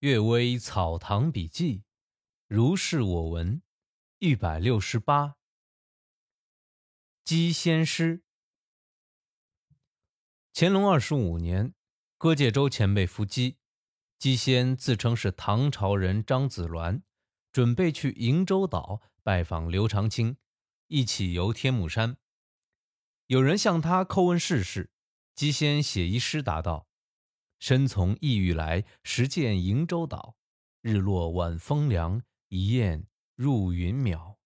阅微草堂笔记，如是我闻。一百六十八，鸡仙诗。乾隆二十五年，各界州前辈伏击，鸡仙自称是唐朝人张子鸾，准备去瀛洲岛拜访刘长卿，一起游天目山。有人向他叩问世事，鸡仙写一诗答道。身从异域来，时见瀛洲岛。日落晚风凉，一雁入云渺。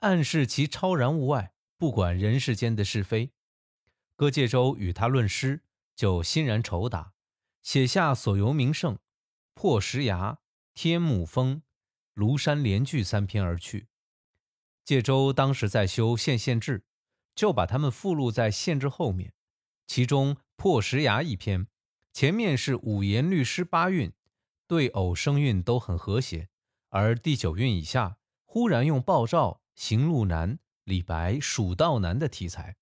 暗示其超然物外，不管人世间的是非。葛介洲与他论诗，就欣然酬答，写下所游名胜、破石崖、天目峰、庐山连句三篇而去。介洲当时在修县县志，就把他们附录在县志后面。其中破石崖一篇。前面是五言律诗八韵，对偶声韵都很和谐，而第九韵以下忽然用鲍照、行路难、李白、蜀道难的题材。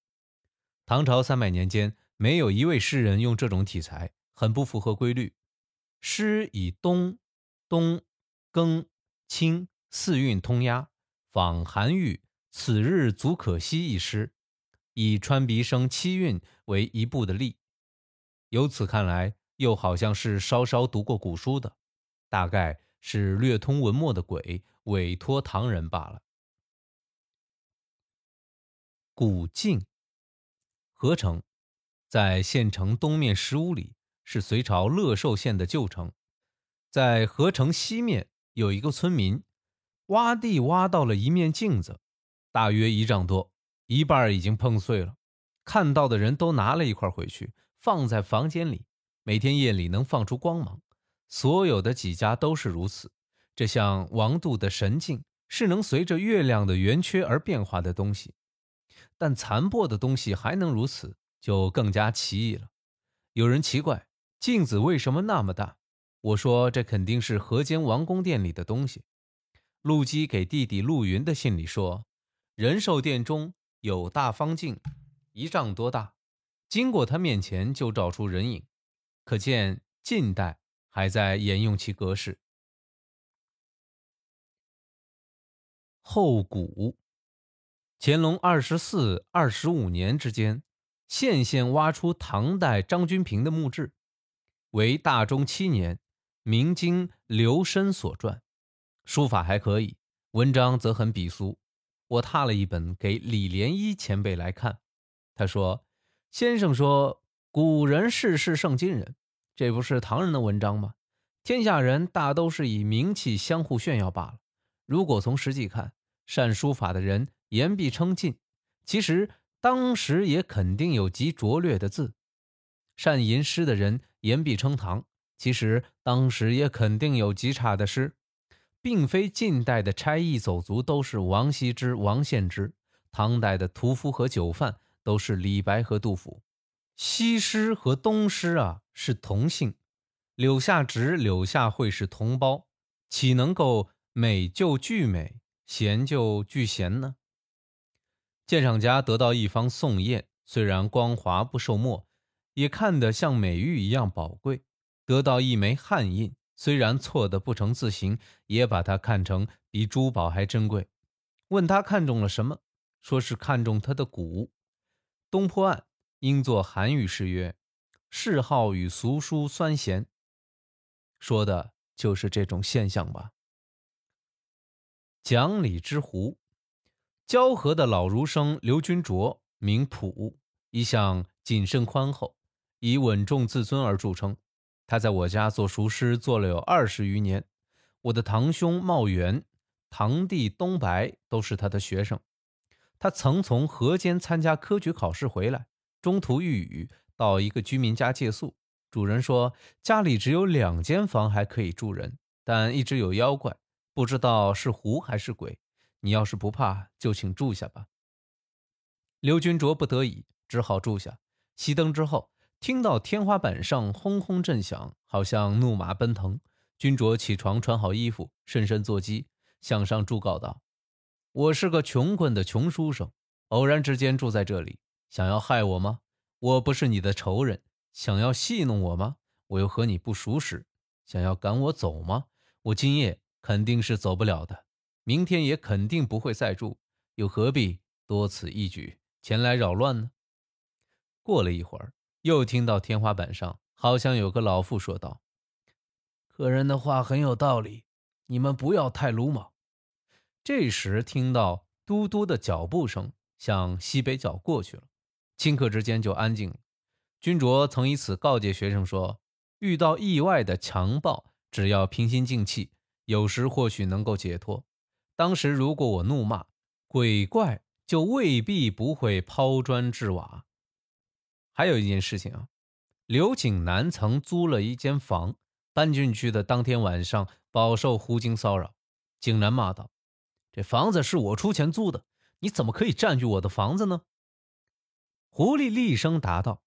唐朝三百年间，没有一位诗人用这种题材，很不符合规律。诗以东、东、庚、清四韵通押，仿韩愈《此日足可惜》一诗，以川鼻声七韵为一部的例。由此看来，又好像是稍稍读过古书的，大概是略通文墨的鬼委托唐人罢了。古镜，合城，在县城东面十五里，是隋朝乐寿县的旧城。在合城西面有一个村民，挖地挖到了一面镜子，大约一丈多，一半已经碰碎了。看到的人都拿了一块回去。放在房间里，每天夜里能放出光芒。所有的几家都是如此。这像王度的神镜，是能随着月亮的圆缺而变化的东西。但残破的东西还能如此，就更加奇异了。有人奇怪镜子为什么那么大？我说这肯定是河间王宫殿里的东西。陆机给弟弟陆云的信里说，仁寿殿中有大方镜，一丈多大。经过他面前就照出人影，可见近代还在沿用其格式。后古，乾隆二十四、二十五年之间，县县挖出唐代张君平的墓志，为大中七年，明经刘申所撰，书法还可以，文章则很鄙俗。我踏了一本给李莲一前辈来看，他说。先生说：“古人世事胜今人，这不是唐人的文章吗？天下人大都是以名气相互炫耀罢了。如果从实际看，善书法的人言必称晋，其实当时也肯定有极拙劣的字；善吟诗的人言必称唐，其实当时也肯定有极差的诗。并非近代的差役走卒都是王羲之、王献之，唐代的屠夫和酒贩。”都是李白和杜甫，西施和东施啊是同姓，柳下直、柳下惠是同胞，岂能够美就俱美，贤就俱贤呢？鉴赏家得到一方宋砚，虽然光滑不受墨，也看得像美玉一样宝贵；得到一枚汉印，虽然错得不成字形，也把它看成比珠宝还珍贵。问他看中了什么，说是看中他的骨。东坡案应作韩语诗曰：“嗜好与俗书酸咸”，说的就是这种现象吧。讲理之湖，交河的老儒生刘君卓，名朴，一向谨慎宽厚，以稳重自尊而著称。他在我家做熟师做了有二十余年，我的堂兄茂元、堂弟东白都是他的学生。他曾从河间参加科举考试回来，中途遇雨，到一个居民家借宿。主人说家里只有两间房还可以住人，但一直有妖怪，不知道是狐还是鬼。你要是不怕，就请住下吧。刘君卓不得已，只好住下。熄灯之后，听到天花板上轰轰震响，好像怒马奔腾。君卓起床，穿好衣服，深深坐机，向上祝告道。我是个穷困的穷书生，偶然之间住在这里，想要害我吗？我不是你的仇人，想要戏弄我吗？我又和你不熟识，想要赶我走吗？我今夜肯定是走不了的，明天也肯定不会再住，又何必多此一举前来扰乱呢？过了一会儿，又听到天花板上好像有个老妇说道：“客人的话很有道理，你们不要太鲁莽。”这时听到嘟嘟的脚步声向西北角过去了，顷刻之间就安静了。君卓曾以此告诫学生说：“遇到意外的强暴，只要平心静气，有时或许能够解脱。当时如果我怒骂鬼怪，就未必不会抛砖掷瓦。”还有一件事情啊，刘景南曾租了一间房，搬进去的当天晚上饱受狐精骚扰。景南骂道：“这房子是我出钱租的，你怎么可以占据我的房子呢？”狐狸厉声答道。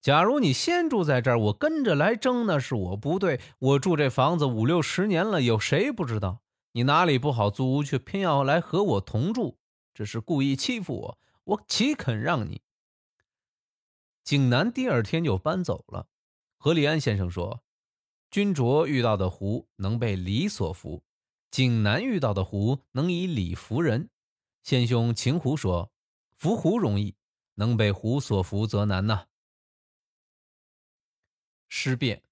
假如你先住在这儿，我跟着来争，那是我不对。我住这房子五六十年了，有谁不知道？你哪里不好租，却偏要来和我同住，这是故意欺负我。我岂肯让你？景南第二天就搬走了。何立安先生说：“君卓遇到的狐能被礼所服，景南遇到的狐能以礼服人。”先兄秦狐说：“服狐容易，能被狐所服则难呐。”尸变，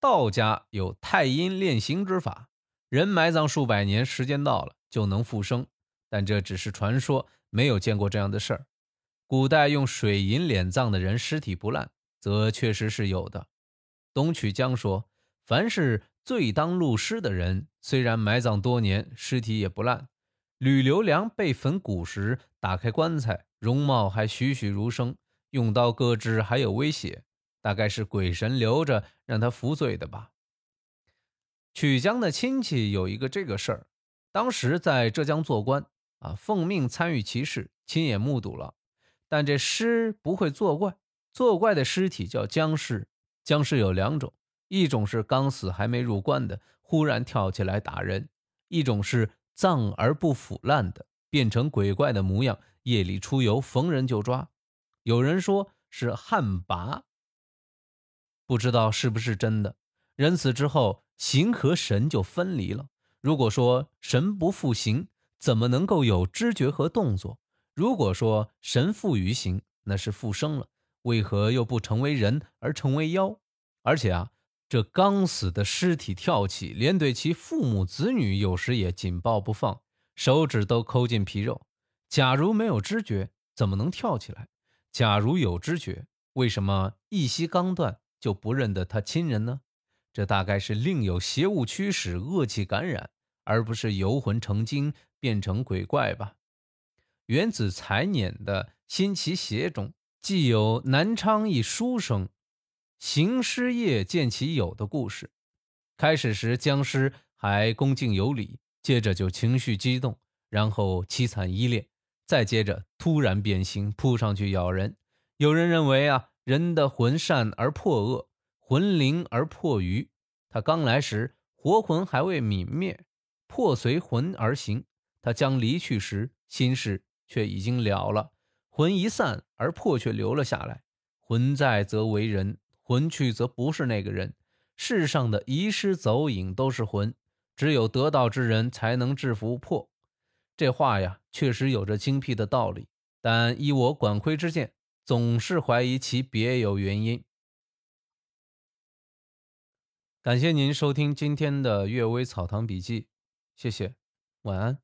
道家有太阴炼形之法，人埋葬数百年，时间到了就能复生，但这只是传说，没有见过这样的事儿。古代用水银敛葬的人尸体不烂，则确实是有的。东曲江说，凡是最当入尸的人，虽然埋葬多年，尸体也不烂。吕留良被焚骨时，打开棺材，容貌还栩栩如生，用刀割肢还有威胁。大概是鬼神留着让他服罪的吧。曲江的亲戚有一个这个事儿，当时在浙江做官啊，奉命参与其事，亲眼目睹了。但这尸不会作怪，作怪的尸体叫僵尸。僵尸有两种，一种是刚死还没入棺的，忽然跳起来打人；一种是葬而不腐烂的，变成鬼怪的模样，夜里出游，逢人就抓。有人说是旱魃。不知道是不是真的，人死之后，形和神就分离了。如果说神不复形，怎么能够有知觉和动作？如果说神复于形，那是复生了，为何又不成为人而成为妖？而且啊，这刚死的尸体跳起，连对其父母子女有时也紧抱不放，手指都抠进皮肉。假如没有知觉，怎么能跳起来？假如有知觉，为什么一息刚断？就不认得他亲人呢？这大概是另有邪物驱使、恶气感染，而不是游魂成精变成鬼怪吧？原子才捻的《新奇邪》中，既有南昌一书生行尸夜见其友的故事。开始时僵尸还恭敬有礼，接着就情绪激动，然后凄惨依恋，再接着突然变形，扑上去咬人。有人认为啊。人的魂善而破恶，魂灵而破愚。他刚来时，活魂还未泯灭，魄随魂而行。他将离去时，心事却已经了了。魂一散，而魄却留了下来。魂在则为人，魂去则不是那个人。世上的遗失走影都是魂，只有得道之人才能制服魄。这话呀，确实有着精辟的道理。但依我管窥之见。总是怀疑其别有原因。感谢您收听今天的《阅微草堂笔记》，谢谢，晚安。